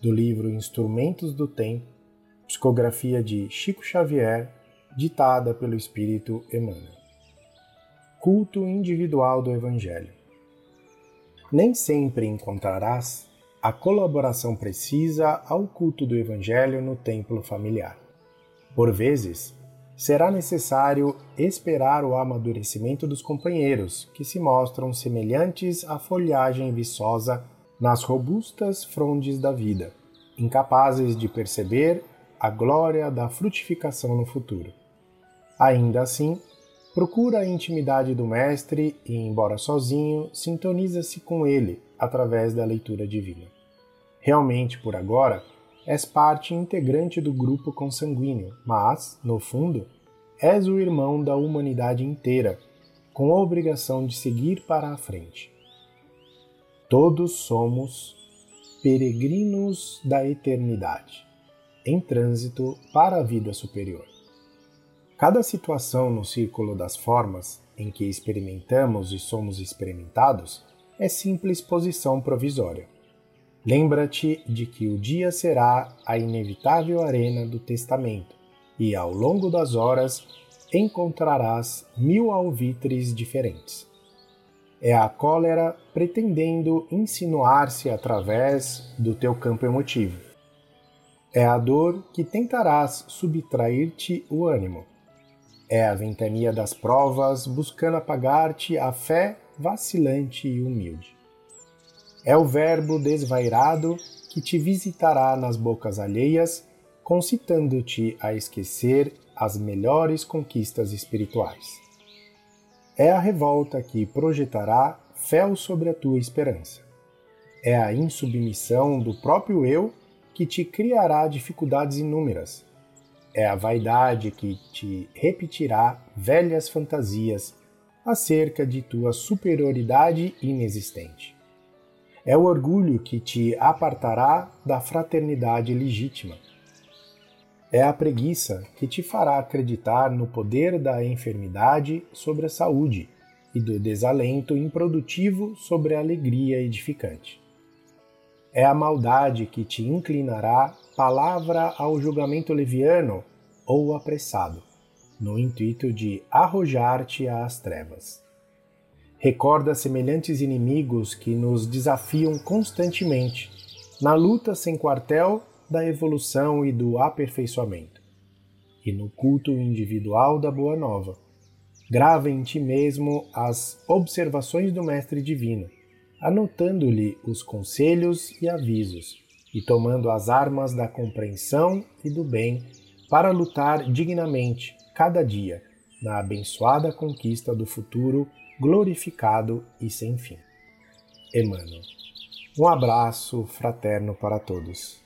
do livro Instrumentos do Tempo, psicografia de Chico Xavier, ditada pelo Espírito Emmanuel. Culto Individual do Evangelho. Nem sempre encontrarás a colaboração precisa ao culto do Evangelho no templo familiar. Por vezes, será necessário esperar o amadurecimento dos companheiros, que se mostram semelhantes à folhagem viçosa nas robustas frondes da vida, incapazes de perceber a glória da frutificação no futuro. Ainda assim, procura a intimidade do Mestre e, embora sozinho, sintoniza-se com ele através da leitura divina. Realmente, por agora, és parte integrante do grupo consanguíneo, mas, no fundo, és o irmão da humanidade inteira, com a obrigação de seguir para a frente. Todos somos peregrinos da eternidade, em trânsito para a vida superior. Cada situação no círculo das formas em que experimentamos e somos experimentados é simples posição provisória Lembra-te de que o dia será a inevitável arena do testamento, e ao longo das horas encontrarás mil alvitres diferentes. É a cólera pretendendo insinuar-se através do teu campo emotivo. É a dor que tentarás subtrair-te o ânimo. É a ventania das provas buscando apagar-te a fé vacilante e humilde. É o Verbo desvairado que te visitará nas bocas alheias, concitando-te a esquecer as melhores conquistas espirituais. É a revolta que projetará fel sobre a tua esperança. É a insubmissão do próprio eu que te criará dificuldades inúmeras. É a vaidade que te repetirá velhas fantasias acerca de tua superioridade inexistente. É o orgulho que te apartará da fraternidade legítima. É a preguiça que te fará acreditar no poder da enfermidade sobre a saúde e do desalento improdutivo sobre a alegria edificante. É a maldade que te inclinará palavra ao julgamento leviano ou apressado, no intuito de arrojar-te às trevas recorda semelhantes inimigos que nos desafiam constantemente na luta sem quartel da evolução e do aperfeiçoamento. E no culto individual da Boa Nova, grava em ti mesmo as observações do Mestre Divino, anotando-lhe os conselhos e avisos, e tomando as armas da compreensão e do bem para lutar dignamente, cada dia, na abençoada conquista do futuro glorificado e sem fim. Emmanuel. Um abraço fraterno para todos.